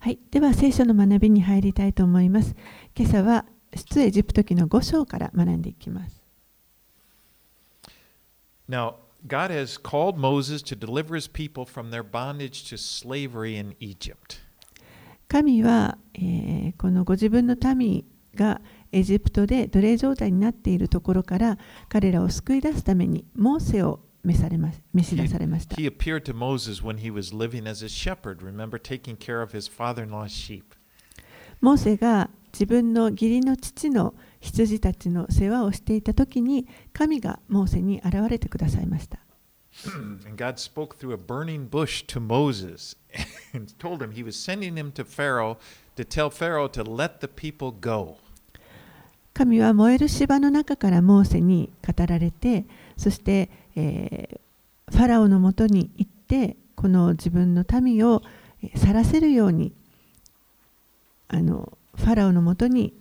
はい、では聖書の学びに入りたいと思います。今朝は出エジプト記の5章から学んでいきます。Now, God has called Moses to deliver his people from their bondage to slavery in Egypt. 神は、えー、このご自分の民がエジプトで奴隷状態になっているところから彼らを救い出すためにモーセを召されま召し出されました。He appeared to Moses when he was living as a shepherd, remember, taking care of his father in law's sheep. モーセが自分の義理の父の羊たちの世話をしていた時に神がモーセに現れてくださいました。And God spoke through a burning bush to Moses and told him he was sending him to Pharaoh to tell Pharaoh to let the people go. 神は燃える芝の中からモーセに語られてそして、えーファラオのもとに行ってこの自分の民をえー去らせるようにあのファラオのもとに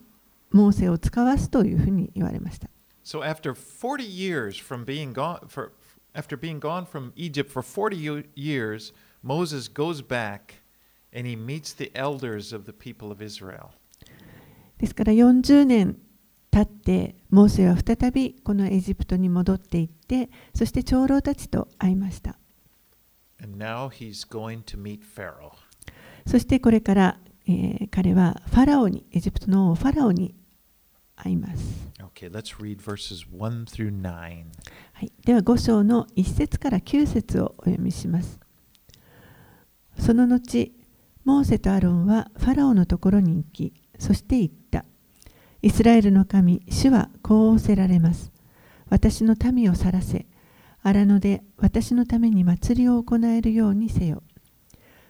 モーセを使わすというふうに言われました。So after 40 years from being gone for after being gone from Egypt for 40 yo- years, Moses goes back and he meets the elders of the people of Israel. ですから40年経ってモーセは再びこのエジプトに戻っていってそして長老たちと会いました。そしてこれから、えー彼はファラオにエジプトの王ファラオに会います。Okay, let's read verses 1 through 9. はい、では5章の1節から9節をお読みします。その後、モーセとアロンはファラオのところに行き、そして言った。イスラエルの神、主はこう仰せられます。私の民を去らせ、荒野で私のために祭りを行えるようにせよ。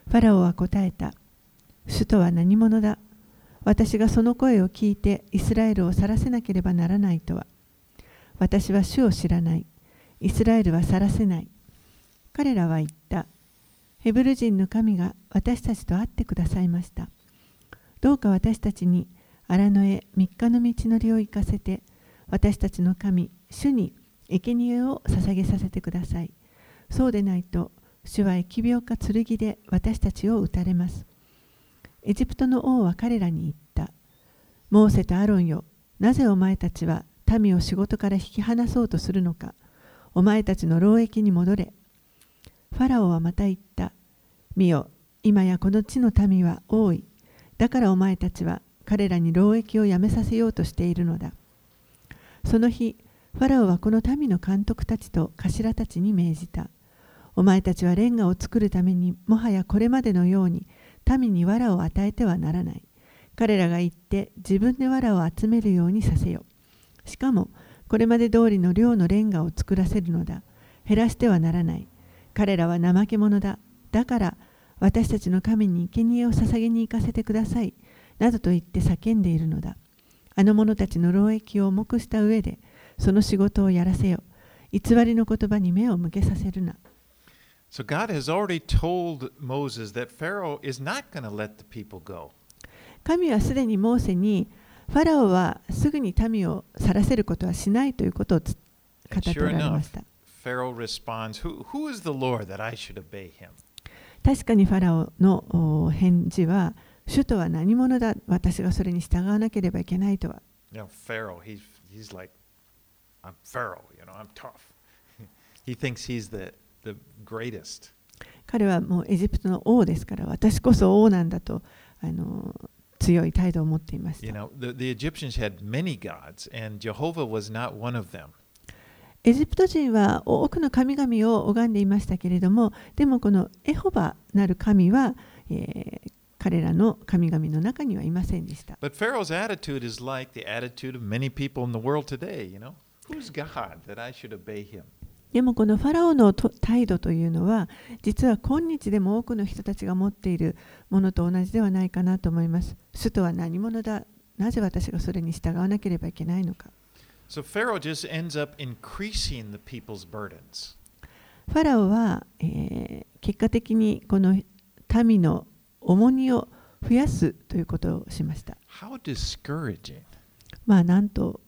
ファラオは答えた。主とは何者だ？私がその声を聞いてイスラエルを去らせなければならないとは。私は主を知らない。イスラエルは去らせない。彼らは言った。ヘブル人の神が私たちと会ってくださいました。どうか私たちに荒野へ3日の道のりを行かせて、私たちの神、主に生贄を捧げさせてください。そうでないと、主は疫病か剣で私たちを撃たれます。エジプトの王は彼らに言った。モーセとアロンよ、なぜお前たちは民を仕事から引き離そうとするのか。お前たちの労役に戻れ。ファラオはまた言った。見よ、今やこの地の民は多い。だからお前たちは彼らに労役をやめさせようとしているのだ。その日、ファラオはこの民の監督たちと頭たちに命じた。お前たちはレンガを作るためにもはやこれまでのように民に藁を与えてはならない。彼らが行って自分で藁を集めるようにさせよ。しかも、これまで通りの量のレンガを作らせるのだ。減らしてはならない。彼らは怠け者だ。だから、私たちの神に生贄を捧げに行かせてください。などと言って叫んでいるのだ。あの者たちの労役を重くした上で、その仕事をやらせよ。偽りの言葉に目を向けさせるな。So God has already told Moses that Pharaoh is not going to let the people go. 神はすでにモーセに、ファラオはすぐに民を去らせることはしないということをつ語っておられました。Pharaoh responds, who, who is the Lord that I should obey him? 確かにファラオのお返事は、主とは何者だ？私がそれに従わなければいけないとは。彼はもうエジプトの王ですから私こそ王なんだとあの強い態度を持っていました。You know, the, the エジプト人は多くの神々を拝んでいましたけれどもでもこのエホバなる神は、えー、彼らの神々の中にはいませんでした。でもこのファラオの態度というのは実は今日でも多くの人たちが持っているものと同じではないかなと思います。主とは何者だ？なぜ私がそれに従わなければいけないのか。ファラオは、えー、結果的にこの民の重荷を増やすということをしました。まあなんと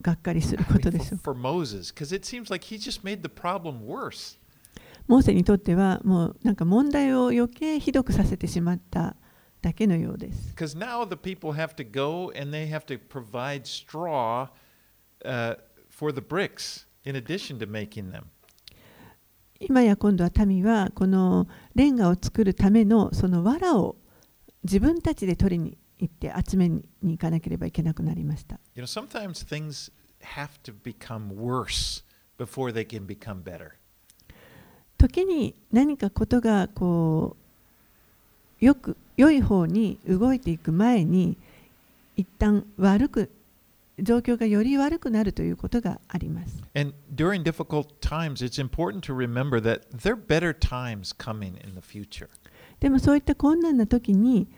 がっかりすることでしょう。モーセにとってはもうなんか問題を余計ひどくさせてしまっただけのようです。今や今度は民はこのレンガを作るためのその藁を自分たちで取りに行って集めに行かなければいけなくなりました。You know, sometimes things have to become worse before they can become better. 時に何かことがこうよく良い方に動いていく前に一旦悪く状況がより悪くなるということがあります。でもそういった困難な時に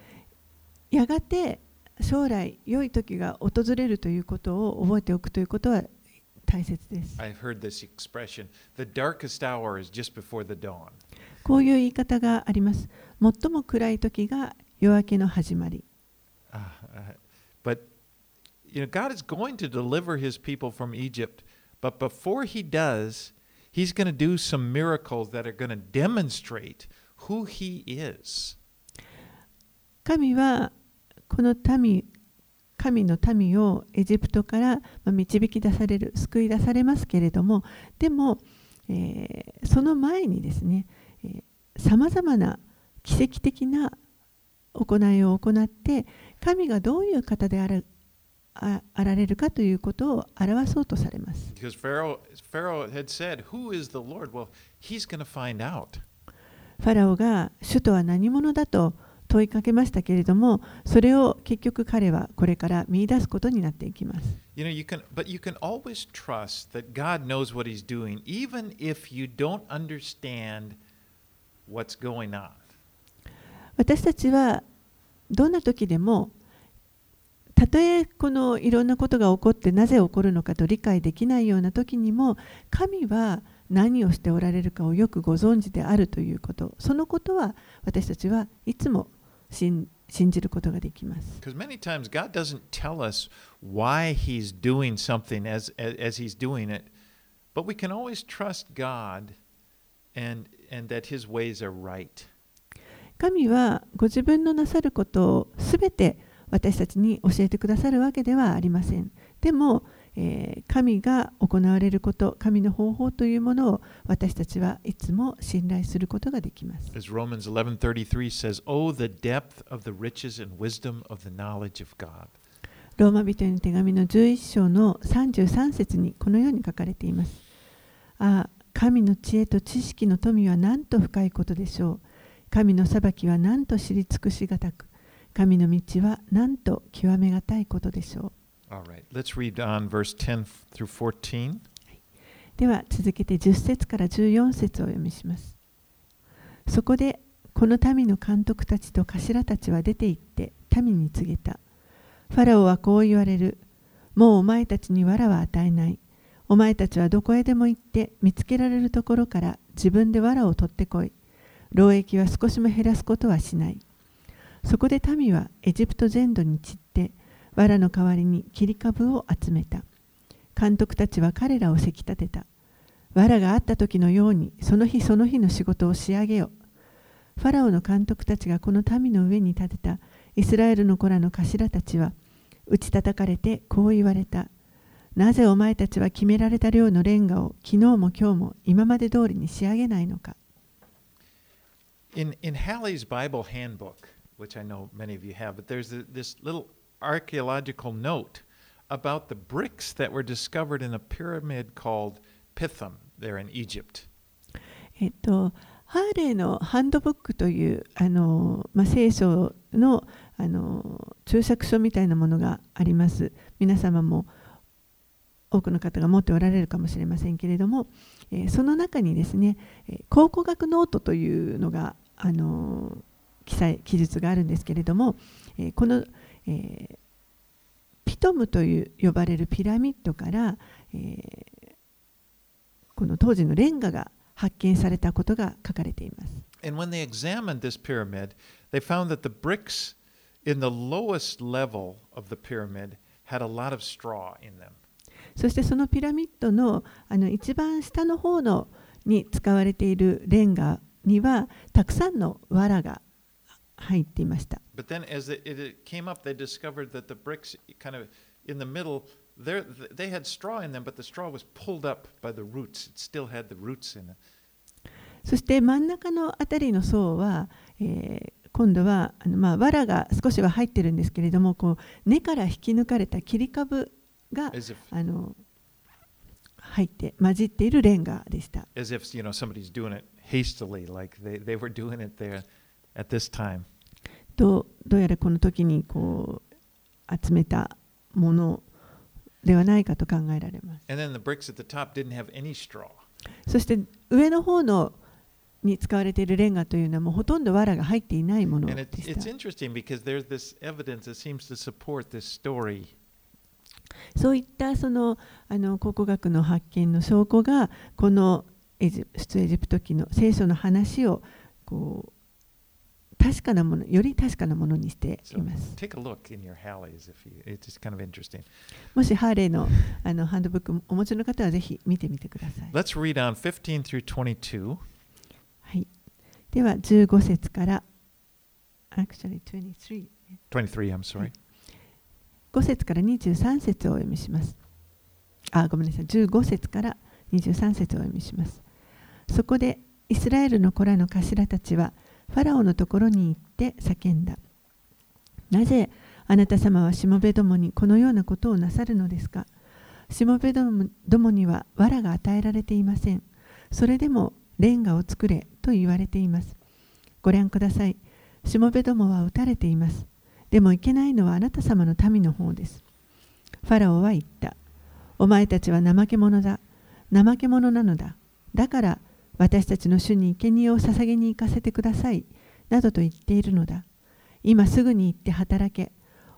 やがて将来良い時が訪れるということを覚えておくということは大切です。こういう言い方があります。最も暗い時が夜明けの始まり。Uh, you know, God is going to deliver his people from Egypt, but before he does, he's going to do some miracles that are going to demonstrate who he is. 神はこの民神の民をエジプトから導き出される救い出されますけれどもでも、えーその前にですねさまざまな奇跡的な行いを行って神がどういう方であらあられるかということを表そうとされます。ファラオが主とは何者だと問いかけましたけれどもそれを結局彼はこれから見出すことになっていきます。私たちはどんな時でもたとえこのいろんなことが起こってなぜ起こるのかと理解できないような時にも神は何をしておられるかをよくご存知であるということそのことは私たちはいつも信,じることができます。神はご自分のなさることをすべて私たちに教えてくださるわけではありません。でも、えー神が行われること、神の方法というものを私たちはいつも信頼することができます。As Romans 11:33 says, "Oh the depth of the riches and wisdom of the knowledge of God." ローマ人への手紙の11章の33節にこのように書かれています。ああ、神の知恵と知識の富はなんと深いことでしょう。神の裁きはなんと知り尽くしがたく、神の道はなんと極めがたいことでしょう。Right, let's read on verse 10 through 14. では続けて10節から14節をお読みします。そこでこの民の監督たちと頭たちは出て行って民に告げた。ファラオはこう言われる。もうお前たちに藁は与えない。お前たちはどこへでも行って見つけられるところから自分で藁を取ってこい。労役は少しも減らすことはしない。そこで民はエジプト全土に散って藁の代わりに切り株を集めた。監督たちは彼らをせき立てた。藁があった時のようにその日その日の仕事を仕上げよ。ファラオの監督たちがこの民の上に立てたイスラエルの子らの頭たちは打ち叩かれてこう言われた。なぜお前たちは決められた量のレンガを昨日も今日も今まで通りに仕上げないのか。In, in which I know many of you have, but there's a, this little archaeological note about the bricks that were discovered in a pyramid called Pithom there in Egypt. えっと、ハーレーのハンドブックというあの、まあ、聖書のあの注釈書みたいなものがあります。皆様も多くの方が持っておられるかもしれませんけれども、えーその中にですね、えー考古学ノートというのがあの記載記述があるんですけれども、えーこの、えーピトムという呼ばれるピラミッドから、えーこの当時のレンガが発見されたことが書かれています。And when they examined this pyramid, they found that the bricks in the lowest level of the pyramid had a lot of straw in them. そしてそのピラミッドのあの一番下の方のに使われているレンガにはたくさんの藁が入っていました。そして真ん中の辺りの層は、えー、今度はあの、まあ、わらが少しは入ってるんですけれどもこう根から引き抜かれた切り株があの入って混じっているレンガでした。at ど,うやらこの時にこう集めたものではないかと考えられます。そして上の方のに使われているレンガというのはもうほとんど藁が入っていないものでした。It, そういったそのあの考古学の発見の証拠がこの出エジプト記の聖書の話をこう確かなものより確かなものにしています。kind of. もしハーレーのあのハンドブックお持ちの方はぜひ見てみてください。Let's read on 15 through 22. はい、では15節から、actually 23 23, I'm sorry. 5節から23節をお読みします。あ、ごめんなさい。15節から23節をお読みします。そこでイスラエルの子らの頭たちはファラオのところに行って叫んだ。なぜあなた様はしもべどもにこのようなことをなさるのですか？しもべどもには藁が与えられていません。それでもレンガを作れと言われています。ご覧ください。しもべどもは撃たれています。でもいけないのはあなた様の民の方です。ファラオは言った。お前たちは怠け者だ。怠け者なのだ。だから私たちの主に生贄を捧げに行かせてください。などと言っているのだ。今すぐに行って働け。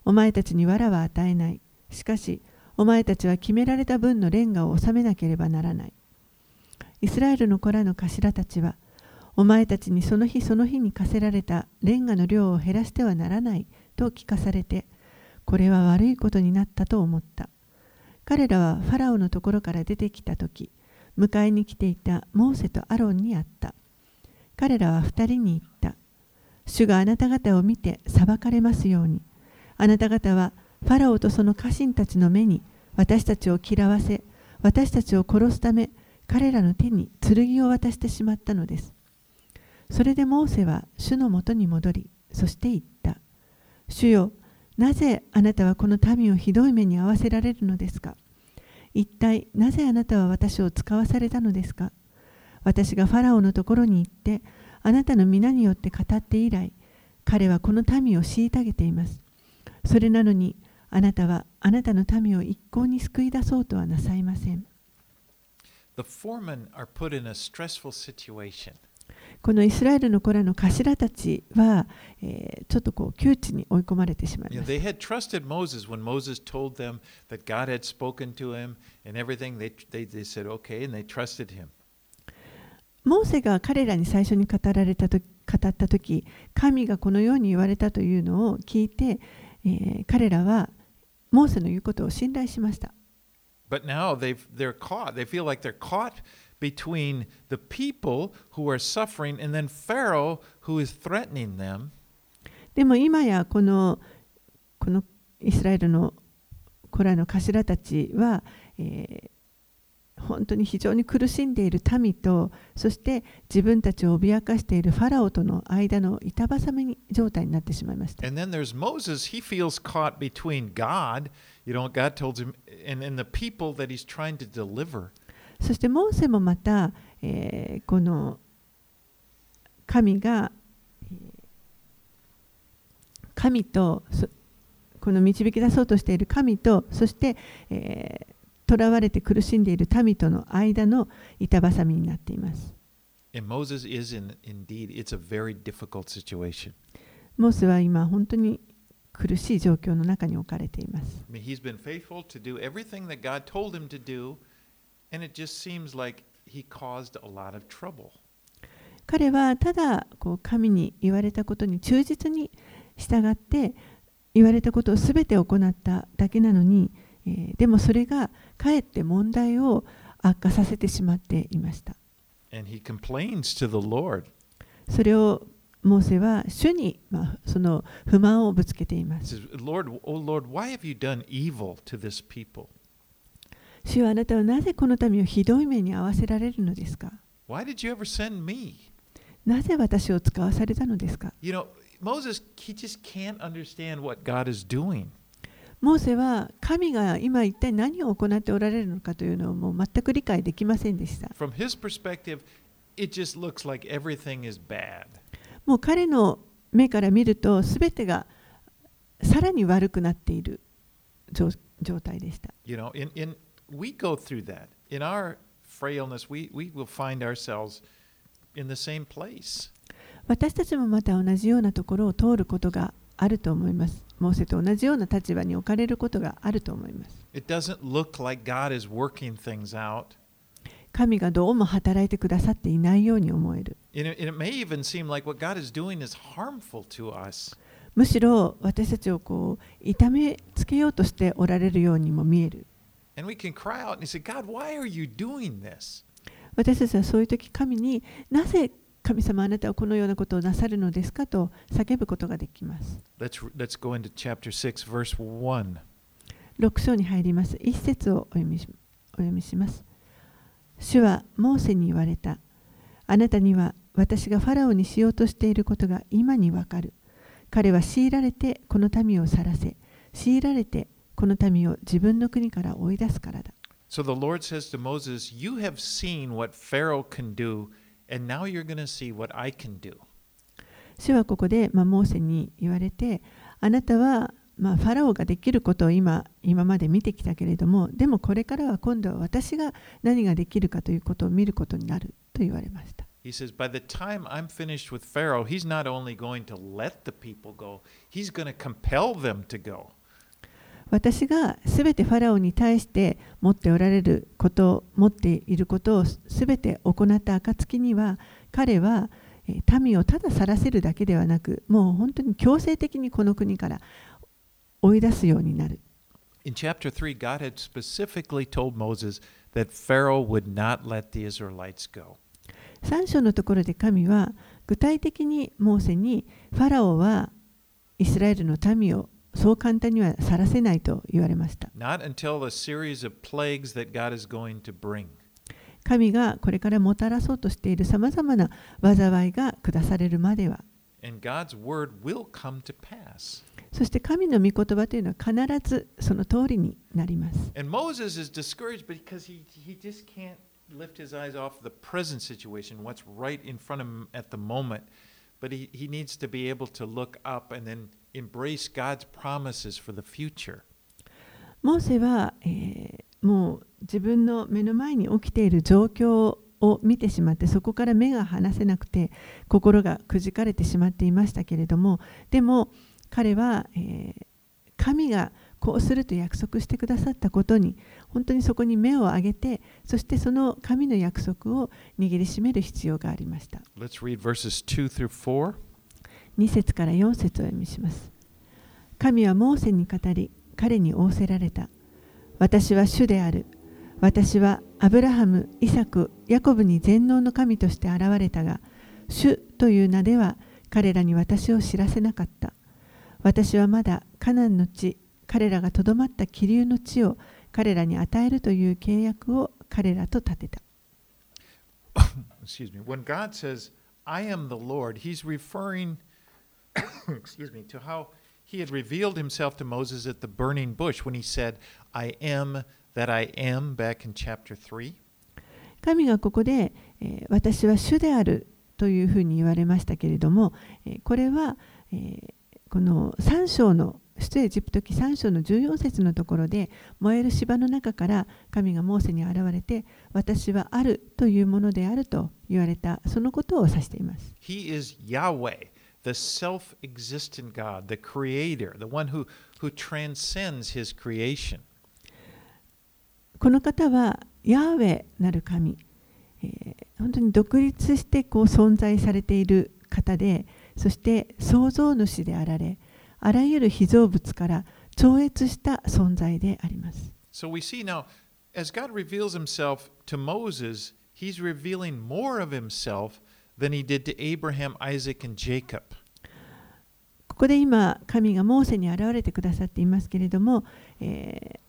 お前たちに藁は与えない。しかし、お前たちは決められた分のレンガを納めなければならない。イスラエルの子らの頭たちは、お前たちにその日その日に課せられたレンガの量を減らしてはならないと聞かされて、これは悪いことになったと思った。彼らはファラオのところから出てきたとき、迎えに来ていたモーセとアロンに会った。彼らは二人に言った。主があなた方を見て裁かれますように。あなた方はファラオとその家臣たちの目に私たちを嫌わせ、私たちを殺すため、彼らの手に剣を渡してしまったのです。それでモーセは主のもとに戻り、そして言った。主よ、なぜあなたはこの民をひどい目に遭わせられるのですか？一体なぜあなたは私を使わされたのですか？私がファラオのところに行って、あなたの皆によって語って以来、彼はこの民を虐げています。それなのに、あなたはあなたの民を一向に救い出そうとはなさいません。The foremen are put in a stressful situation. このイスラエルの子らの頭たちは、えーちょっとこう窮地に追い込まれてしまい You know, ます they had trusted Moses when Moses told them that God had spoken to him and everything. They, they, they said, okay, and they trusted him. モーセが彼らに最初に語られたと語った時神がこのように言われたというのを聞いて、えー彼らはモーセの言うことを信頼しました But now they've, they're caught. They feel like they're caught between the people who are suffering and then Pharaoh who is threatening them. でも今やこのこのイスラエルの子らの頭たちは、えー本当に非常に苦しんでいる民とそして自分たちを脅かしているファラオとの間の板挟み状態になってしまいました And then there's Moses. He feels caught between God, you know, God told him, and, and the people that he's trying to deliver. そしてモーセもまた、えーこの神がえー神とそこの導き出そうとしている神とそして、えー囚われて苦しんでいる民との間の板挟みになっています。モーセは今本当に苦しい状況の中に置かれています。彼はただ神に言われたことに忠実に従って言われたことを全て行っただけなのに、でもそれがかえって問題を悪化させてしまっていました。それをモーセは主に、不満をぶつけています。主はあなたはなぜこの民をひどい目に遭わせられるのですか？なぜ私を使わされたのですか？モーセは神が今一体何を行っておられるのかというのをもう全く理解できませんでした。もう彼の目から見ると全てがさらに悪くなっている状態でした。we go through that. 私たちもまた同じようなところを通ることがあると思います。モーセと同じような立場に置かれることがあると思います。神がどうも働いてくださっていないように思える。Like、むしろ私たちをこう痛めつけようとしておられるようにも見える。And we can cry out and say, God, why are you doing this? 私たちはそういう時神になぜ神様あなたはこのようなことをなさるのですかと叫ぶことができます。Let's, let's go into chapter 6, verse 1. 6章に入ります。一節をお読みしお読みします。主はモーセに言われた。あなたには私がファラオにしようとしていることが今にわかる。彼は強いられてこの民を去らせ、強いられてこの民を自分の国から追い出すからだ。So the Lord says to Moses, You have seen what Pharaoh can do, and now you're going to see what I can do. 主はここで、まあ、モーセに言われて、あなたは、まあ、ファラオができることを今今まで見てきたけれども、でもこれからは今度は私が何ができるかということを見ることになると言われました。He says, By the time I'm finished with Pharaoh, he's not only going to let the people go, he's going to compel them to go. 私がすべてファラオに対して持っておられること、持っていることをすべて行った暁には、彼はえー民をただ去らせるだけではなく、もう本当に強制的にこの国から追い出すようになる。In chapter 3, God had specifically told Moses that Pharaoh would not let the Israelites go. 3章のところで神は具体的にモーセにファラオはイスラエルの民をそう簡単には去らせないと言われました。神がこれからもたらそうとしているさまざまな災いが下されるまでは.そして神の御言葉というのは必ずその通りになります。Lift his eyes off the present situation, what's right in front of him at the moment. But he, he needs to be able to look up and then embrace God's promises for the future. モーセは、えーもう自分の目の前に起きている状況を見てしまってそこから目が離せなくて心がくじかれてしまっていましたけれどもでも彼は、えー神がこうすると約束してくださったことに本当にそこに目を上げてそしてその神の約束を握りしめる必要がありました。Let's read verses 2 through 4. 2節から4節を読みします。神はモーセに語り、彼に仰せられた。私は主である。私はアブラハム、イサク、ヤコブに全能の神として現れたが、主という名では彼らに私を知らせなかった。私はまだカナンの地、彼らがとどまった気流の地を彼らに与えるという契約を彼らと立てた。excuse me, when God says, I am the Lord, he's referring, excuse me, to how he had revealed himself to Moses at the burning bush when he said, I am that I am, back in chapter 3. 神がここで、えー私は主であるというふうに言われましたけれども、えーこれは、えーこの3章の出エジプト記3章の14節のところで燃える芝の中から神がモーセに現れて私はあるというものであると言われたそのことを指しています。He is Yahweh, the self existent God, the creator, the one who, who transcends his creation. この方はヤーウェなる神、えー本当に独立してこう存在されている方でそして創造主であられあらゆる被造物から超越した存在であります。 So we see now, as God reveals himself to Moses, he's revealing more of himself than he did to Abraham, Isaac, and Jacob. ここで今神がモーセに現れてくださっていますけれども、えー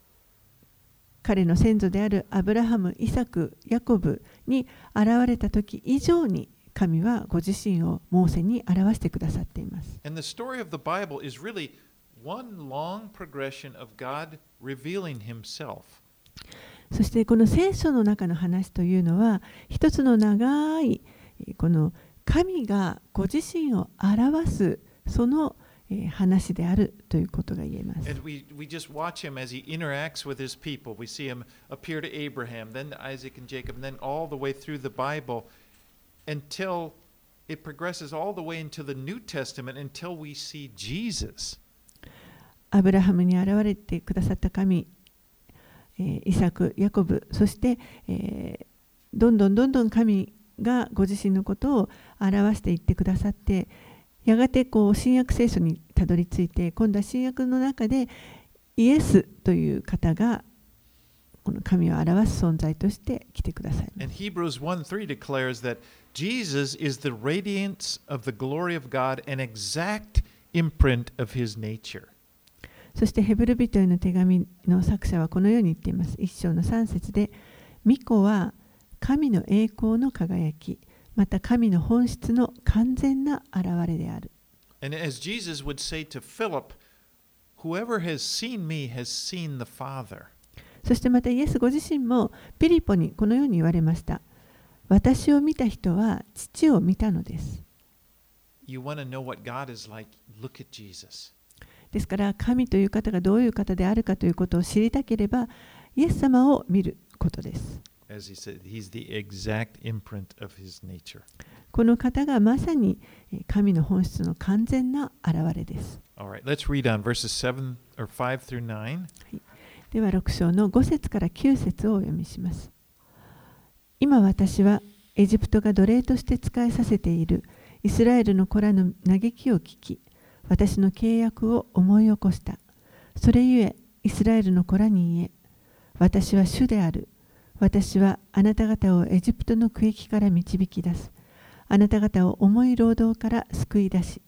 彼の先祖であるアブラハム、イサク、ヤコブに現れた時以上に神はご自身をモーセに表してくださっています。And the story of the Bible is really one long progression of God revealing himself. そしてこの聖書の中の話というのは一つの長いえーこの神がご自身を表すそのえー話であるということが言えます。アブラハムに現れてくださった神、イサク、ヤコブ、そして、え、どんどんどんどん神がご自身のことを表していってくださって、やがてこう新約聖書にたどり着いて、今度は新約の中でイエスという方がこの神を表す存在として来てくださいま And す。Hebrews 1 3 declares that Jesus is the radiance of the glory of God, an exact imprint of his nature. そしてヘブル人への手紙の作者はこのように言っています。一章の3節で、巫女は神の栄光の輝き、また神の本質の完全な現れである。And as Jesus would say to Philip, Whoever has seen me has seen the Father. そしてまたイエスご自身もピリポにこのように言われました。私を見た人は父を見たのです。You want to know what God is like? Look at Jesus. ですから神という方がどういう方であるかということを知りたければイエス様を見ることです。As he said, he's the exact imprint of his nature. この方がまさにえー神の本質の完全な現れです。All right, let's read on verses 7 or 5 through 9. では6章の5節から9節をお読みします。今私はエジプトが奴隷として仕えさせているイスラエルの子らの嘆きを聞き、私の契約を思い起こした。それゆえ、イスラエルの子らに言え、私は主である。私はあなた方をエジプトの区域から導き出す。あなた方を重い労働から救い出し、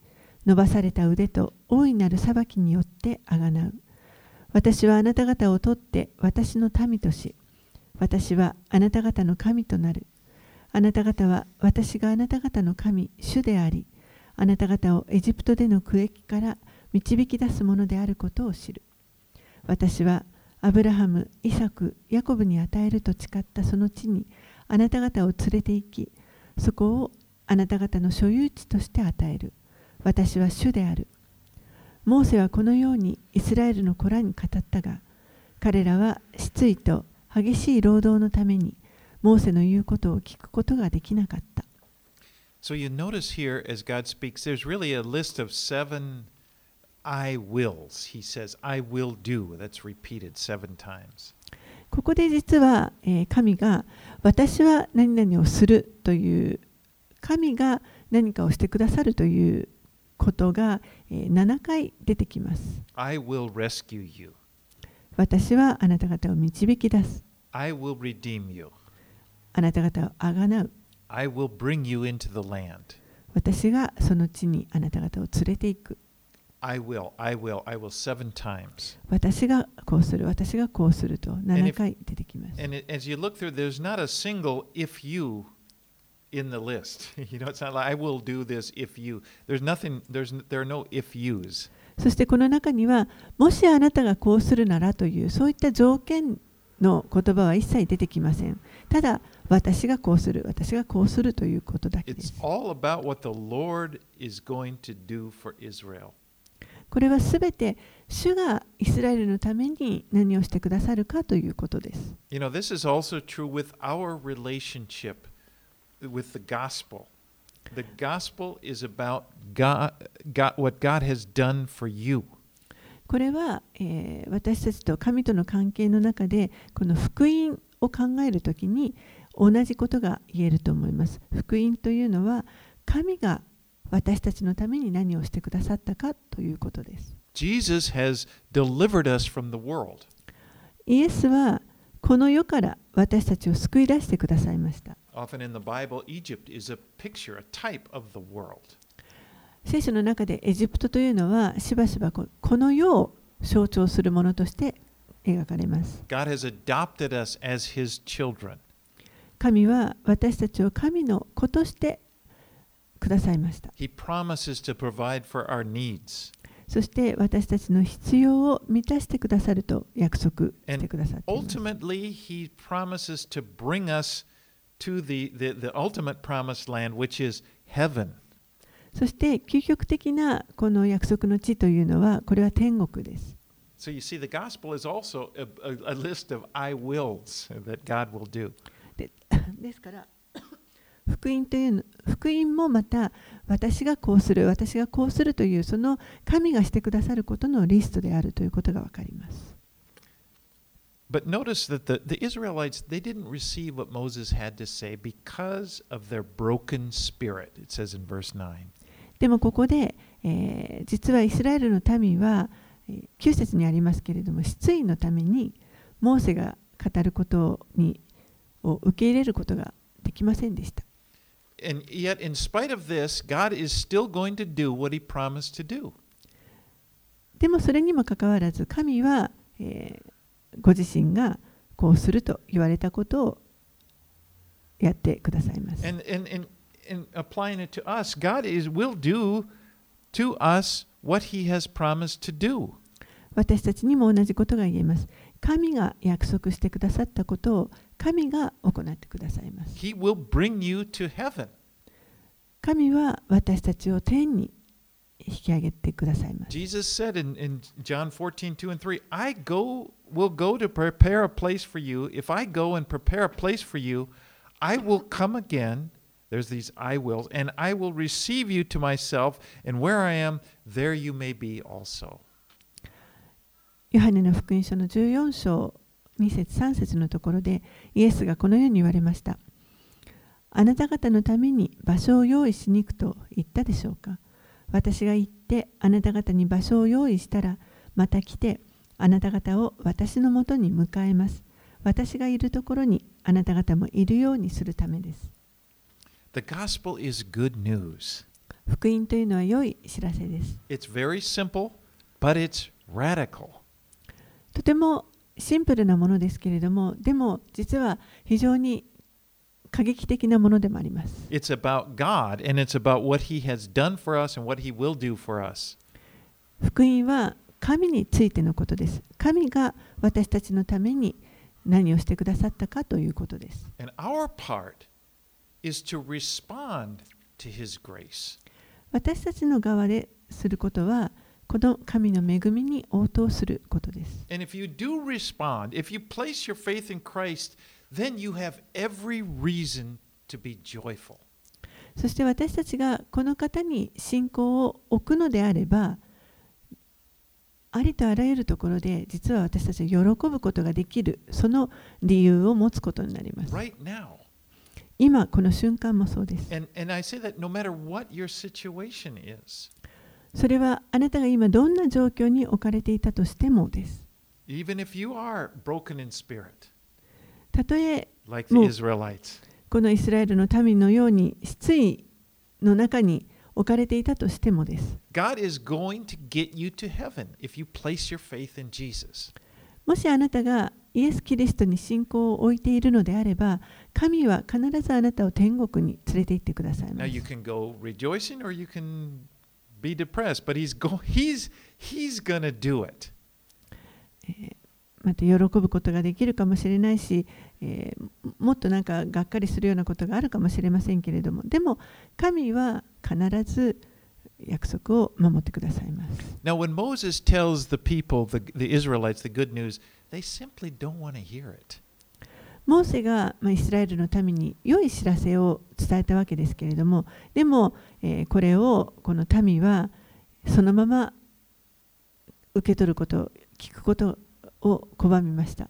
伸ばされた腕と大いなる裁きによってあがなう。私はあなた方を取って私の民とし、私はあなた方の神となる。あなた方は私があなた方の神、主であり、あなた方をエジプトでの区域から導き出すものであることを知る。私はアブラハム、イサク、ヤコブに与えると誓ったその地にあなた方を連れて行き、そこをあなた方の所有地として与える。私は主である。モーセはこのようにイスラエルの子らに語ったが、彼らは失意と激しい労働のために、モーセの言うことを聞くことができなかった。So you notice here, as God speaks, there's really a list of seven I wills. He says, I will do. That's repeated seven times. ここで実は、えー神が私は何々をするという神が何かをしてくださるということが、えー7回出てきます。I will rescue you. 私はあなた方を導き出す。I will redeem you. あなた方をあがなう。I will bring you into the land. 私がその地にあなた方を連れて行く。I will, I will, I will seven times. 私がこうする、私がこうすると And 7 if- 回出てきます。And it, as you look through, there's not a single if you in the list. you know, it's not like I will do this if you. There's nothing, there's, there are no if yous. そしてこの中には、もしあなたがこうするならという、そういった条件の言葉は一切出てきません。ただ、私がこうする、私がこうするということだけで It's す。all about what the Lord is going to do for Israel. これはすべて主がイスラエルのために何をしてくださるかということです。You know, this is also true with our relationship with the gospel. The gospel is about God, God what God has done for you. これは、えー私たちと神との関係の中でこの福音を考えるときに同じことが言えると思います。福音というのは神が私たちのために何をしてくださったかということです。Jesus has delivered us from the world. イエスはこの世から私たちを救い出してくださいました。Often in the Bible, Egypt is a picture, a type of the world. 聖書の中でエジプトというのはしばしばここの世を象徴するものとして描かれます。God has adopted us as His children. 神は私たちを神の子としてくださいました。そして私たちの必要を満たしてくださると約束してくださっています。The, the, the land, そして究極的なこの約束の地というのはこれは天国です。So、you see, the gospel is also a, a list of I wills that God will do. で すから。福音というの福音もまた私がこうする私がこうするというその神がしてくださることのリストであるということがわかります。But notice that the, the Israelites, they didn't receive what Moses had to say because of their broken spirit, it says in verse 9. でもここで、えー実はイスラエルの民はえー9節にありますけれども失意のためにモーセが語ることにを受け入れることができませんでした。And yet, in spite of this, God is still going to do what He promised to do. でもそれにもかかわらず神は、えー、ご自身がこうすると言われたことをやってくださいま。私たちにも同じことが言えます。神が約束してくださったことを神が行ってくださいます。He will bring you to heaven. 神は私たちを天に引き上げてくださいます。Jesus said in, in John 14, 2 and 3, I go will go to prepare a place for you. If I go and prepare a place for you, I will come again. There's these I wills, and I will receive you to myself, and where I am, there you may be also. ヨハネの福音書の14章2節3節のところでイエスがこのように言われました。あなた方のために場所を用意しに行くと言ったでしょうか私が行ってあなた方に場所を用意したらまた来てあなた方を私のもとに迎えます。私がいるところにあなた方もいるようにするためです。The gospel is good news. 福音というのは良い知らせです。It's very simple, but it's radical. とてもシンプルなものですけれども、でも実は非常に過激的なものでもあります。It's about God, and it's about what He has done for us and what He will do for us. 福音は神についてのことです。神が私たちのために何をしてくださったかということです。And our part is to respond to His grace. 私たちの側ですることは、この神の恵みに応答することです。そして私たちがこの方に信仰を置くのであれば、ありとあらゆるところで実は私たちが喜ぶことができる、その理由を持つことになります。今この瞬間もそうです。And, and それはあなたが今どんな状況に置かれていたとしてもです。たとえ Well- Israelites, このイスラエルの民のように失意の中に置かれていたとしてもです。もしあなたがイエス・キリストに信仰を置いているのであれば、神は必ずあなたを天国に連れて行ってくださいます be depressed, but he's go he's he's gonna do it. また喜ぶことができるかもしれないし、えーもっとなんかがっかりするようなことがあるかもしれませんけれども、でも神は必ず約束を守ってくださいます。Now when Moses tells the people, the, the Israelites, the good news, they simply don't want to hear it. モーセがイスラエルの民に良い知らせを伝えたわけですけれどもでもこれをこの民はそのまま受け取ること聞くことを拒みました。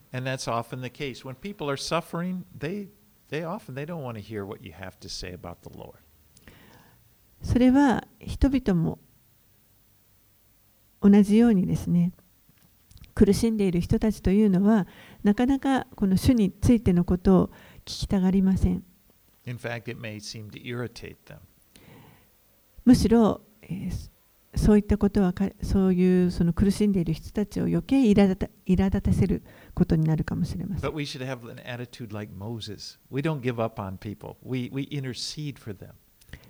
それは人々も同じようにですね苦しんでいる人たちというのはなかなかこの主についてのことを聞きたがりません fact. むしろ、えーそういったことはかそういうその苦しんでいる人たちを余計苛立た苛立たせることになるかもしれません like. We we.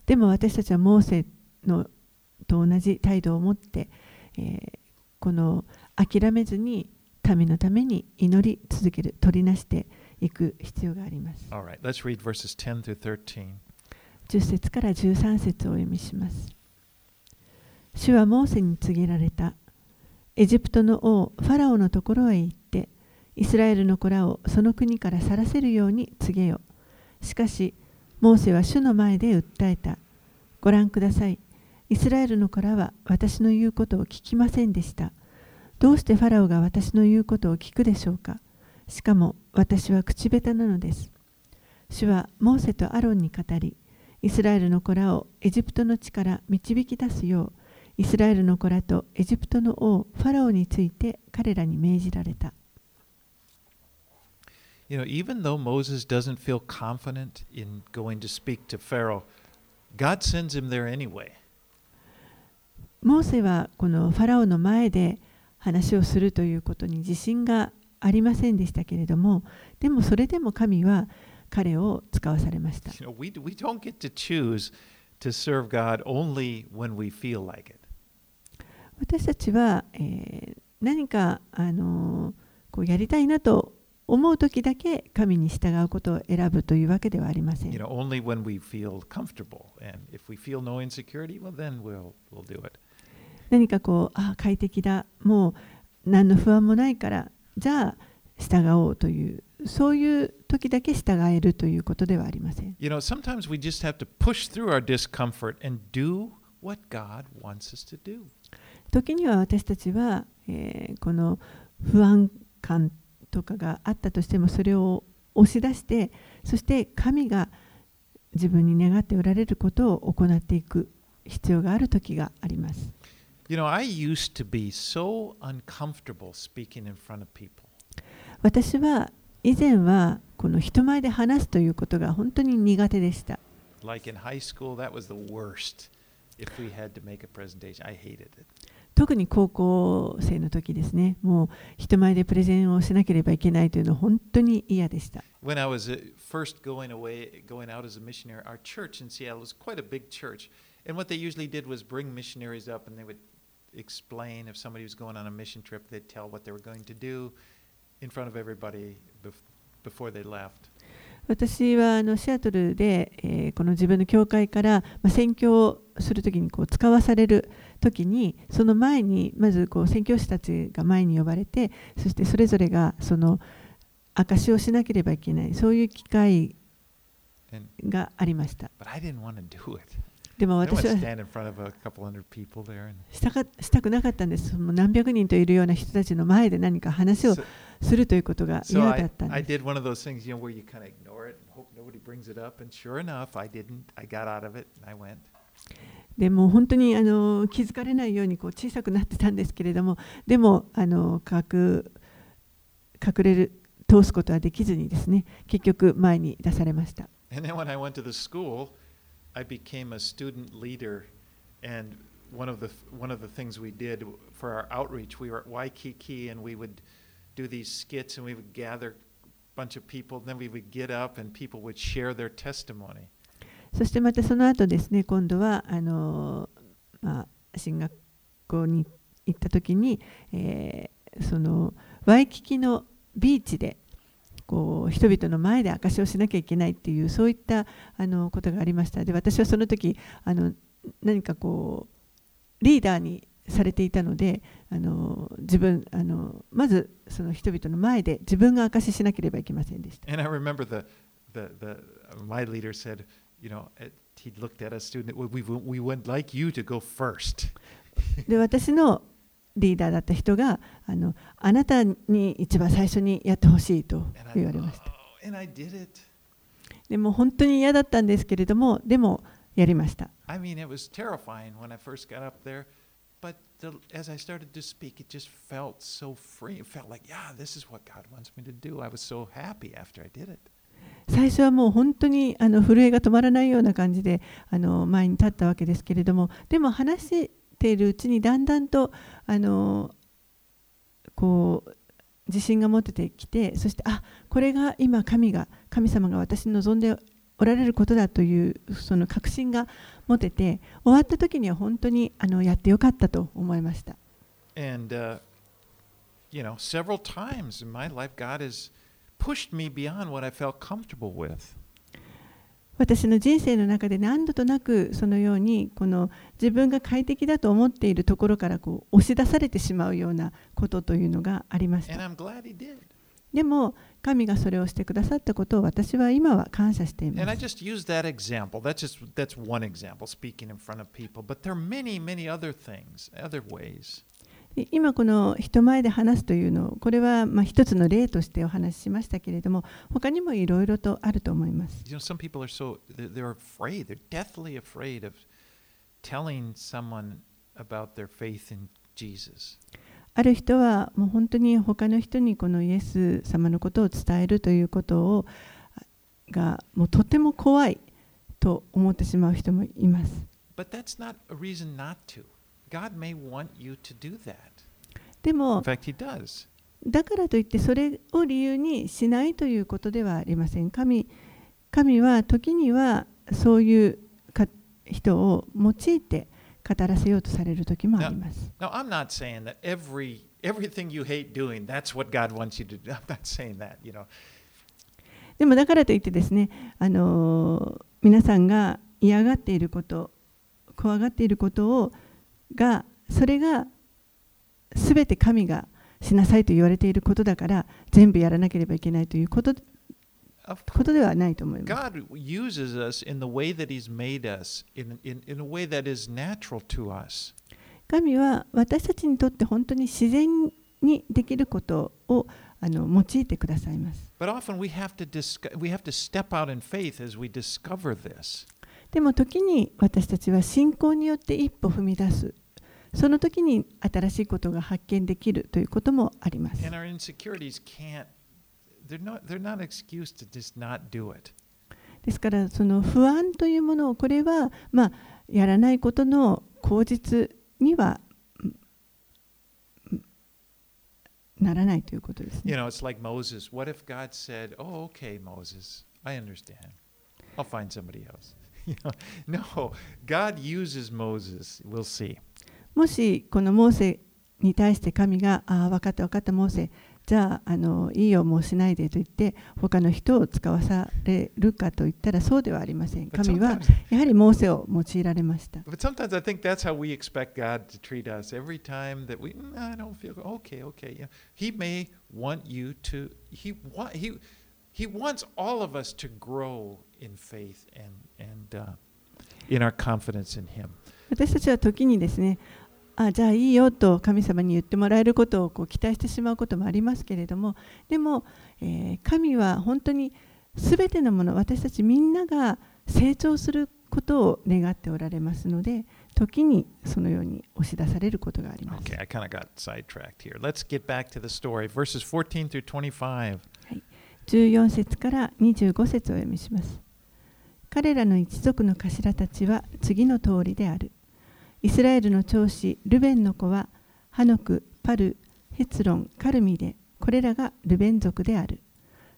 でも私たちはモーセのと同じ態度を持って、えーこの諦めずに民のために祈り続ける、取りなしていく必要があります。All right, let's read verses 10 through 13. 10節から13節をお読みします。主はモーセに告げられた。エジプトの王ファラオのところへ行って、イスラエルの子らをその国から去らせるように告げよ。しかし、モーセは主の前で訴えた。ご覧ください。イスラエルの子らは私の言うことを聞きませんでした。どうしてファラオが私の言うことを聞くでしょうか？しかも私は口下手なのです。主はモーセとアロンに語り、イスラエルの子らをエジプトの地から導き出すよう、イスラエルの子らとエジプトの王ファラオについて彼らに命じられた。You know, even though Moses doesn't feel confident in going to speak to Pharaoh, God sends him there anyway. モーセはこのファラオの前で話をするということに自信がありませんでしたけれども、でもそれでも神は彼を使わされました。私たちは、え、何か、あの、こうやりたいなと思う時だけ神に従うことを選ぶというわけではありません。何かこう、あ快適だ、もう何の不安もないから、じゃあ従おうという、そういう時だけ従えるということではありません。You know, sometimes we just have to push through our discomfort and do what God wants us to do. 時には私たちは、えーこの不安感とかがあったとしても、それを押し出して、そして神が自分に願っておられることを行っていく必要がある時があります。You know, I used to be so uncomfortable speaking in front of people. 私は以前はこの人前で話すということが本当に苦手でした。 Like in high school, that was the worst. If we had to make a presentation, I hated it. 特に高校生の時ですね、もう人前でプレゼンをしなければいけないというのは本当に嫌でした。 When I was uh, first going away, going out as a missionary, our church in Seattle was quite a big church. And what they usually did was bring missionaries up and they would explain if somebody was going on a mission trip, they'd tell what they were going to do in front of everybody bef- before they left. 私はあのシアトルで、えーこの自分の教会から、まあ、宣教するときにこう使わされるときにその前にまずこう宣教師たちが前に呼ばれてそしてそれぞれがその証しをしなければいけないそういう機会 And, がありました but でも私はした、くなかったんです。もう何百人といるような人たちの前で何か話をするということが嫌だったんです。でも本当にあの気づかれないようにこう小さくなってたんですけれども、でもあの隠,隠れる、通すことはできずにですね、結局前に出されました。I became a student leader. And one of the one of the things we did for our outreach, we were at Waikiki and we would do these skits and we would gather a bunch of people. Then we would get up and people would share their testimony. そしてまたその後ですね今度はあの、まあ、進学校に行った時に、えーそのワイキキのビーチで こう人々の前で証しをしなきゃいけないっていうそういったあのことがありましたで私はその時あの何かこうリーダーにされていたのであの自分あのまずその人々の前で自分が証ししなければいけませんでした And I remember the the, the my leader said, you know, it, he looked at a student. We, we we would like you to go first. で私のリーダーだった人があ,のあなたに一番最初にやってほしいと言われました。でも本当に嫌だったんですけれどもでもやりました。最初はもう本当にあの震えが止まらないような感じであの前に立ったわけですけれどもでも話しているうちにだんだんとあのこう自信が持ててきてそしてあこれが今神が神様が私に望んでおられることだというその確信が持てて終わった時には本当にあのやってよかったと思いました。And, uh, you know, several times in my life, God has pushed me beyond what I felt comfortable with. 私の人生の中で何度となくそのようにこの自分が快適だと思っているところからこう押し出されてしまうようなことというのがありました.でも神がそれをしてくださったことを私は今は感謝しています今この人前で話すというのこれは一つの例としてお話ししましたけれども他にもいろいろとあると思います。ある人は本当に他の人にこのイエス様のことを伝えるということをがとても怖いと思ってしまう人もいます。God may want you to do that. で In も fact, He does. だからといってそれを理由にしないということではありません。神神は時にはそういうか人を用いて語らせようとされる時もあります。Now, I'm not saying that every everything you hate doing, that's what God wants you to do. I'm not saying that, you know. でもだからといってですね、あのー皆さんが嫌がっていること、怖がっていることをがそれがすべて神がしなさいと言われていることだから全部やらなければいけないということ,ではないと思います。神は私たちにとって本当に自然にできることをあの用いてくださいます。でも時に私たちは信仰によって一歩踏み出す。その時に新しいことが発見できるということもあります。ですからその不安というものをこれはまあやらないことの口実にはならないということですね You。know, it's like Moses. What if God said, "Oh, okay, Moses, I understand. I'll find somebody else." You know, no, God uses Moses. We'll see. もしこのモーセに対して神が「ああ分かった分かったモーセじゃあ,あのいいよもうしないで」と言って他の人を使わされるかと言ったらそうではありません。神はやはりモーセを用いられました。私たちは時にですねあじゃあいいよと神様に言ってもらえることをこう期待してしまうこともありますけれどもでも、えー神は本当に全てのもの私たちみんなが成長することを願っておられますので時にそのように押し出されることがあります。Okay, I kind of got sidetracked here. Let's get back to the story. Verses 14 through 25. 14節から25節をお読みします。彼らの一族の頭たちは次の通りである。イスラエルの長子ルベンの子はハノク、パル、ヘツロン、カルミで、これらがルベン族である。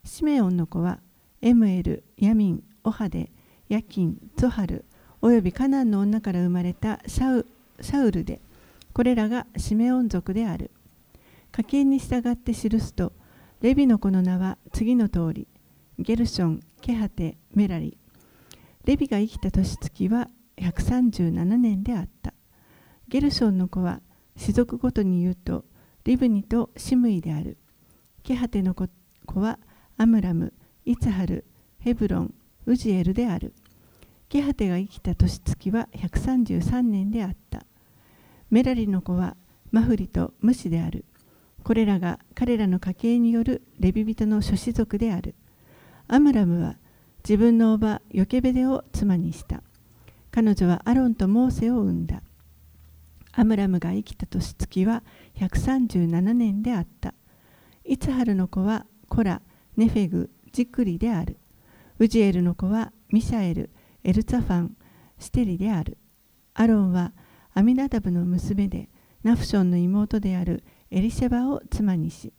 シメオンの子はエムエル、ヤミン、オハデ、ヤキン、ゾハル、およびカナンの女から生まれたシャウシャウルで、これらがシメオン族である。家系に従って記すと、レビの子の名は次の通り、ゲルション、ケハテ、メラリ。レビが生きた年月は137年であった。ゲルションの子は、氏族ごとに言うと、リブニとシムイである。ケハテの子は、アムラム、イツハル、ヘブロン、ウジエルである。ケハテが生きた年月は133年であった。メラリの子は、マフリとムシである。これらが彼らの家系によるレビ人の諸子族である。アムラムは自分のおばヨケベデを妻にした。彼女はアロンとモーセを産んだ。アムラムが生きた年月は137年であった。イツハルの子はコラ、ネフェグ、ジクリである。ウジエルの子はミシャエル、エルツァファン、ステリである。アロンはアミナダブの娘で、ナフションの妹であるエリシェバを妻にし、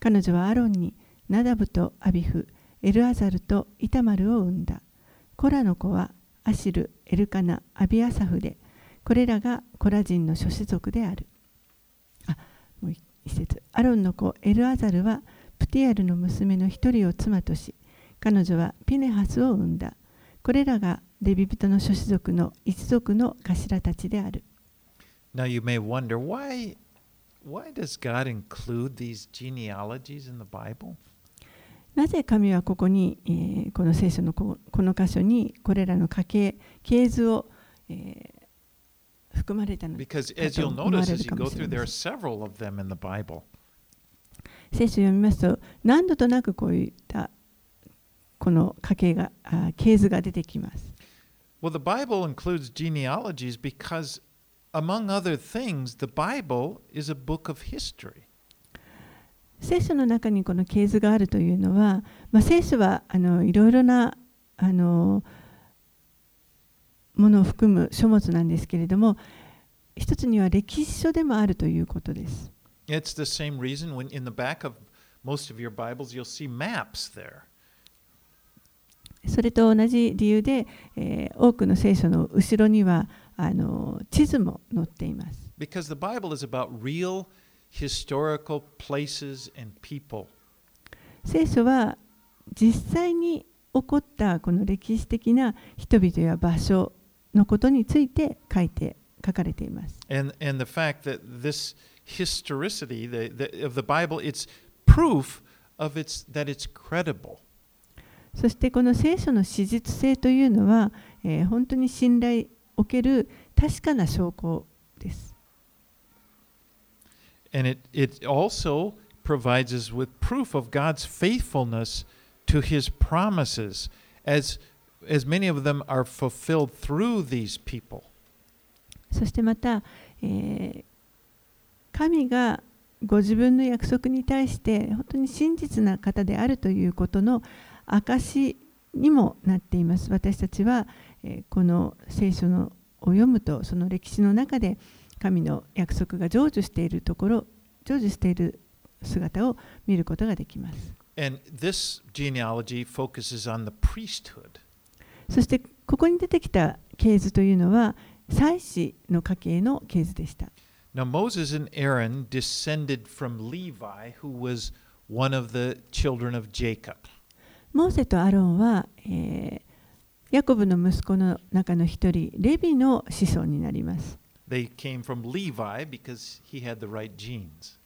彼女はアロンにナダブとアビフ、エルアザルとイタマルを産んだ。コラの子はアシル、エルカナ、アビアサフで、これらがコラ人の諸子族である。あ、もう一節。アロンの子エルアザルはプティアルの娘の一人を妻とし、彼女はピネハスを産んだ。これらがレビ人の諸子族の一族の頭たちである。Now you may wonder why why does God include these genealogies in the Bible? なぜ神はここに、えーこの聖書のここの箇所にこれらの家系、系図を、えー含まれたのるかも聖書読みますと何度となくこういったこの家系が、あ、系図が出てきます。Well, the Bible includes genealogies because, among other things, the Bible is a book of history. 聖書の中にこの系図があるというのは、まあ、聖書は、あの、いろいろな、あの。ものを含む書物なんですけれども、一つには歴史書でもあるということです。それと同じ理由で、えー、多くの聖書の後ろにはあの地図も載っています。聖書は実際に起こったこの歴史的な人々や場所。のことについて書いて書かれています。And, and the fact that this historicity the, the, of the Bible, it's proof of its, that it's credible. そしてこの聖書の史実性というのは、えー本当に信頼を受ける確かな証拠です。And it, it also provides us with proof of God's faithfulness to his promises, as, as many of them are fulfilled through these people. そしてまた、えー神がご自分の約束に対して本当に真実な方であるということの証にもなっています。私たちは、えーこの聖書のを読むとその歴史の中で神の約束が成就しているところ成就している姿を見ることができます。And this genealogy focuses on the priesthood. そしてここに出てきた系図というのは祭司の家系の系図でした。Now, Moses and Aaron descended from Levi, who was one of the children of Jacob. モーセとアロンは、えーヤコブの息子の中の一人、レビの子孫になります。They came from Levi because he had the right genes.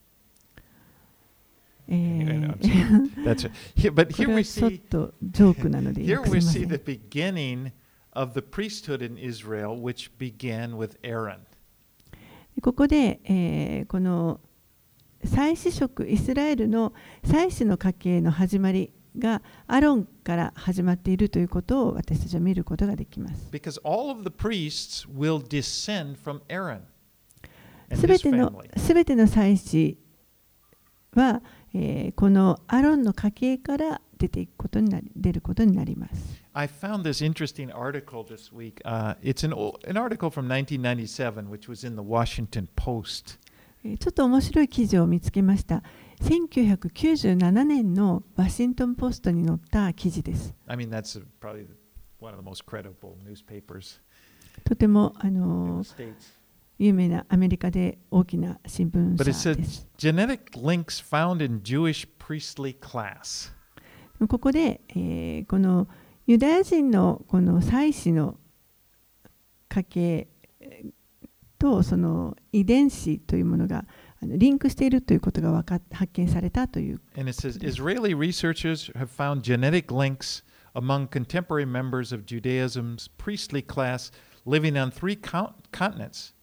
え Anyway, ー I'm sorry. That's it. Here, but こ here れ ちょっとジョークここで、えー、この祭祀職イスラエルの祭祀の家系の始まりがアロンから始まっているということを私たちは見ることができます。すべての,の祭祀は、えーこのアロンの家系から出ていくことになり出ることになります。I found this interesting article this week. Uh, it's an, an article from 1997, which was in the Washington Post. えーちょっと面白い記事を見つけました。1997年のワシントン・ポストに載った記事です。I mean, that's uh probably one of the most credible newspapers とても、あ in の the States. 有名なアメリカで大きな新聞 But it 社 said です。genetic links found in Jewish priestly class. ここで、えーこのユダヤ人のこの祭司の家系えーとその遺伝子というものがあのリンクしているということがわかっ発見されたという。And it says Israeli researchers have found genetic links among contemporary members of Judaism's priestly class living on three continents.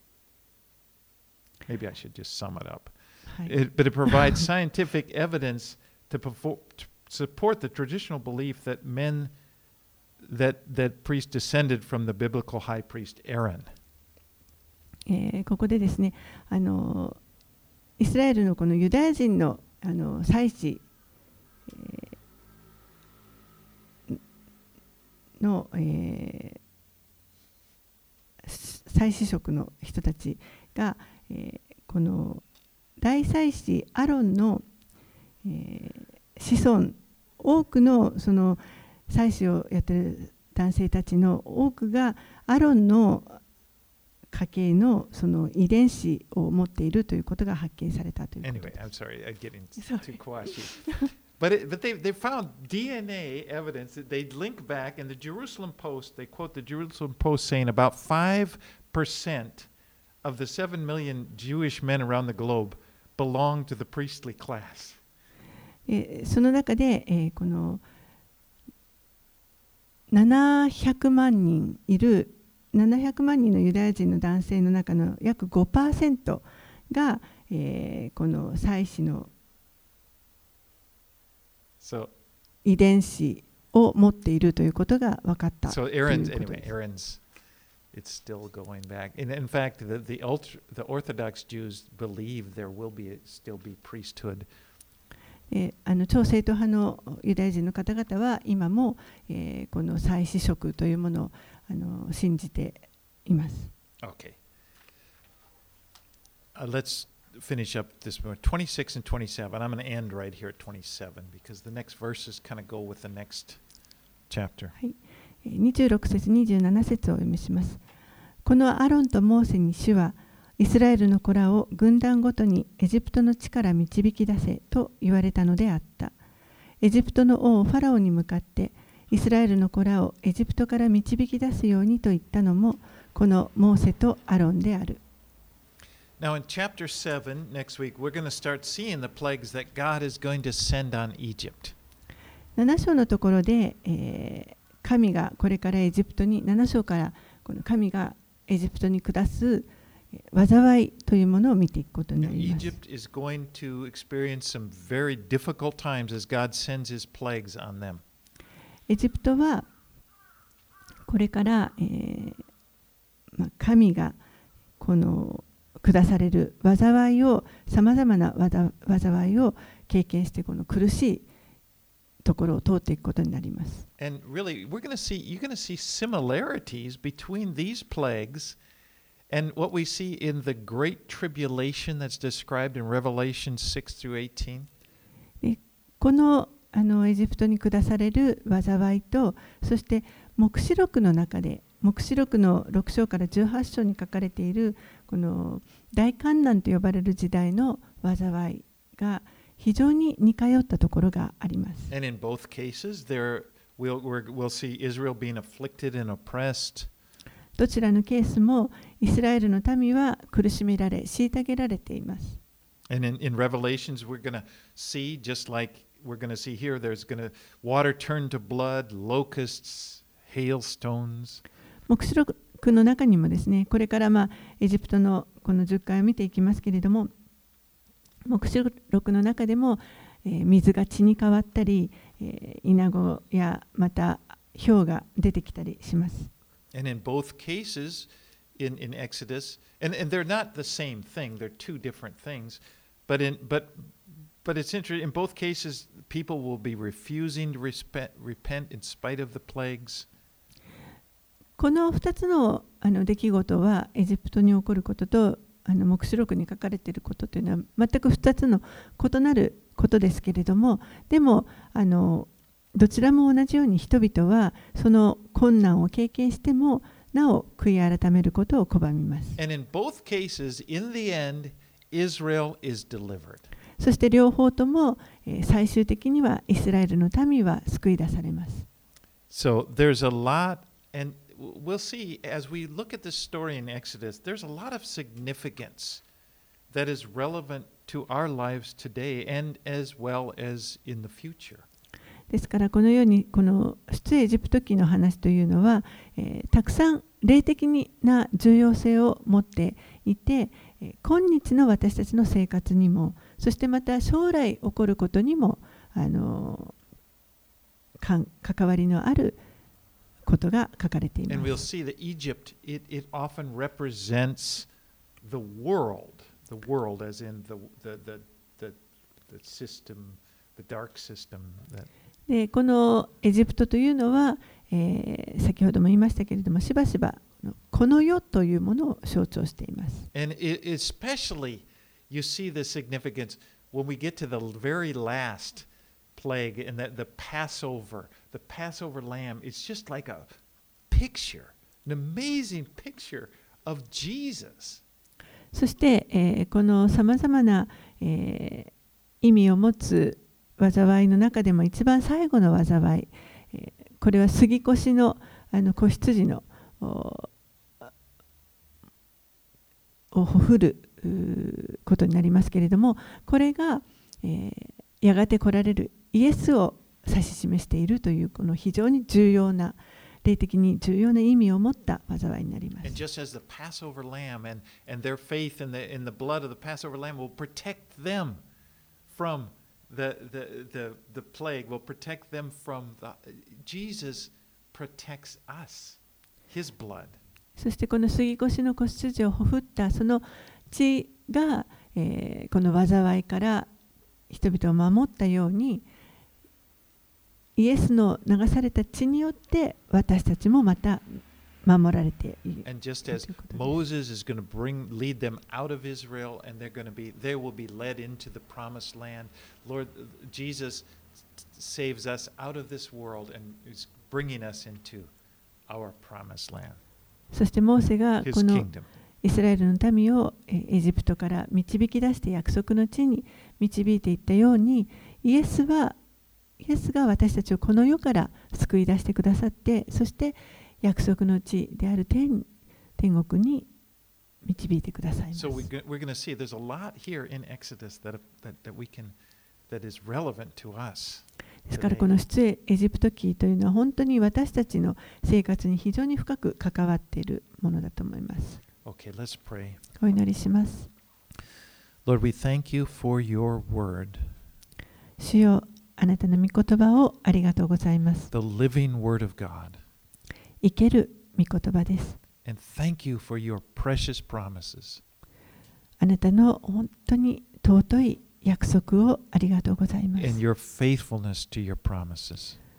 Maybe I should just sum it up. はい It, but it provides scientific evidence to, perfor- to support the traditional belief that men that that priests descended from the biblical high priest Aaron. えーここでですねあのイスラエルのこのユダヤ人のあの祭司、えーの、えー祭司職の人たちが、えーこの大祭司アロンの、えー子孫多くのその祭司をやってる男性たちの多くがアロンの家系のその遺伝子を持っているということが発見されたということ Anyway, です。I'm sorry, I'm getting too quashy. But, it, but they, they found DNA evidence that they'd link back, in the Jerusalem Post, they quote the Jerusalem Post saying about 5% of the 7 million Jewish men around the globe belong to the priestly class. えーその中で、えーこの700万人いる700万人のユダヤ人の男性の中の約5%が、えーこの祭司の So, 遺伝子を持っているということが分かったと so いうことです。Aaron's, it's still going back. And in fact, the the, ultra, the Orthodox Jews believe there will be still be priesthood. Eh, えー、あの超正統派のユダヤ人の方々は今も、えー、この祭祀職というものをあの信じています。Okay.、Uh, let's finish up this one. 26 and 27. I'm going to end right here at 27 because the next verses kind of go with the next chapter. 26節27節をお読みします eh, このアロンとモーセに主はイスラエルの子らを軍団ごとにエジプトの地から導き出せと言われたのであった。エジプトの王ファラオに向かってイスラエルの子らをエジプトから導き出すようにと言ったのもこのモーセとアロンである。Now, in chapter 7, next week, we're going to start seeing the plagues that God is going to send on Egypt. 7章のところで、えー神がこれからエジプトに7章からこの神がエジプトに下す災いというものを見ていくことになります。エジプトは、これから、えまあ、神がこの下される災いを、さまざまな災いを経験して、この苦しい。ところを通っていくことになります。And really, we're going to see, you're going to see similarities between these plagues and what we see in the great tribulation that's described in Revelation 6 through 18. このあのエジプトに下される災いとそして黙示録の中で黙示録の6章から18章に書かれているこの大観難と呼ばれる時代の災いが非常に似通ったところがあります。どちらのケースも、イスラエルの民は苦しめられ、虐げられています。In, in、目視録の中にもですね、これから、まあ、エジプトのこの10回を見ていきますけれども、黙示録の中でも、えー水が血に変わったり、えー、イナゴやまた氷が出てきたりします。And in both cases, in, in Exodus, and, and they're not the same thing, they're two different things, but in but but it's interesting, in both cases, people will be refusing to respe- repent in spite of the plagues. この2つのあの出来事はエジプトに起こることとあの黙示録に書かれていることというのは全く2つの異なることですけれどもでもあのどちらも同じように人々はその困難を経験してもなお悔い改めることを拒みます。そして両方とも、えー最終的にはイスラエルの民は救い出されます。So there's a lot, and we'll see as we look at this story in Exodus, there's a lot of significance that is relevant to our lives today and as well as in the future. ですからこのようにこの出エジプト記の話というのは、えーたくさん霊的な重要性を持っていて、えー今日の私たちの生活にもそしてまた将来起こることにもあのかん関わりのあるえーことが書かれています。でこのエジプトというのは、えー、先ほども言いましたけれども、しばしばこの世というものを象徴しています。And it, plague and the, the Passover. The Passover lamb, it's just like a picture, an amazing picture of Jesus. そして、えーこのさまざまな、えー意味を持つ災いの中でも一番最後の災い、えーこれは杉越のあの子羊のをほふることになりますけれどもこれが、えーやがて来られるイエスを指し示しているというこの非常に重要な霊的に重要な意味を持った災いになります。just as the Passover lamb and, and their faith in the, in the blood of the Passover lamb will protect them from the, the, the, the plague, will protect them from the. Jesus protects us, his blood. そしてこの杉越の子羊をほふったその血が、えーこの災いから人々を守ったようにイエスの流された血によって私たちもまた守られている。そして、モーセが、このイスラエルの民をエジプトから導き出して約束の地に導いていったように、イエスはイエスが私たちをこの世から救い出してくださってそして約束の地である天天国に導いてくださいます So we're going to see there's a lot here in Exodus that, that, that we can that is relevant to us. ですからこの出エエジプト記というのは本当に私たちの生活に非常に深く関わっているものだと思います。Okay, let's pray. お祈りします。Lord, we thank you for your word, 主よあなたの御言葉をありがとうございます。生ける御言葉です。あなたの本当に尊い約束をありがとうございます。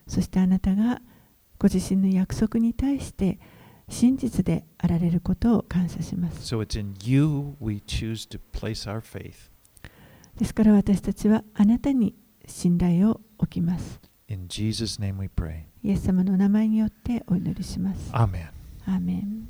そしてあなたがご自身の約束に対して真実であられることを感謝します。ですから私たちはあなたに信頼を置きます。In Jesus' name we pray. イエス様の名前によってお祈りします。Amen. アーメン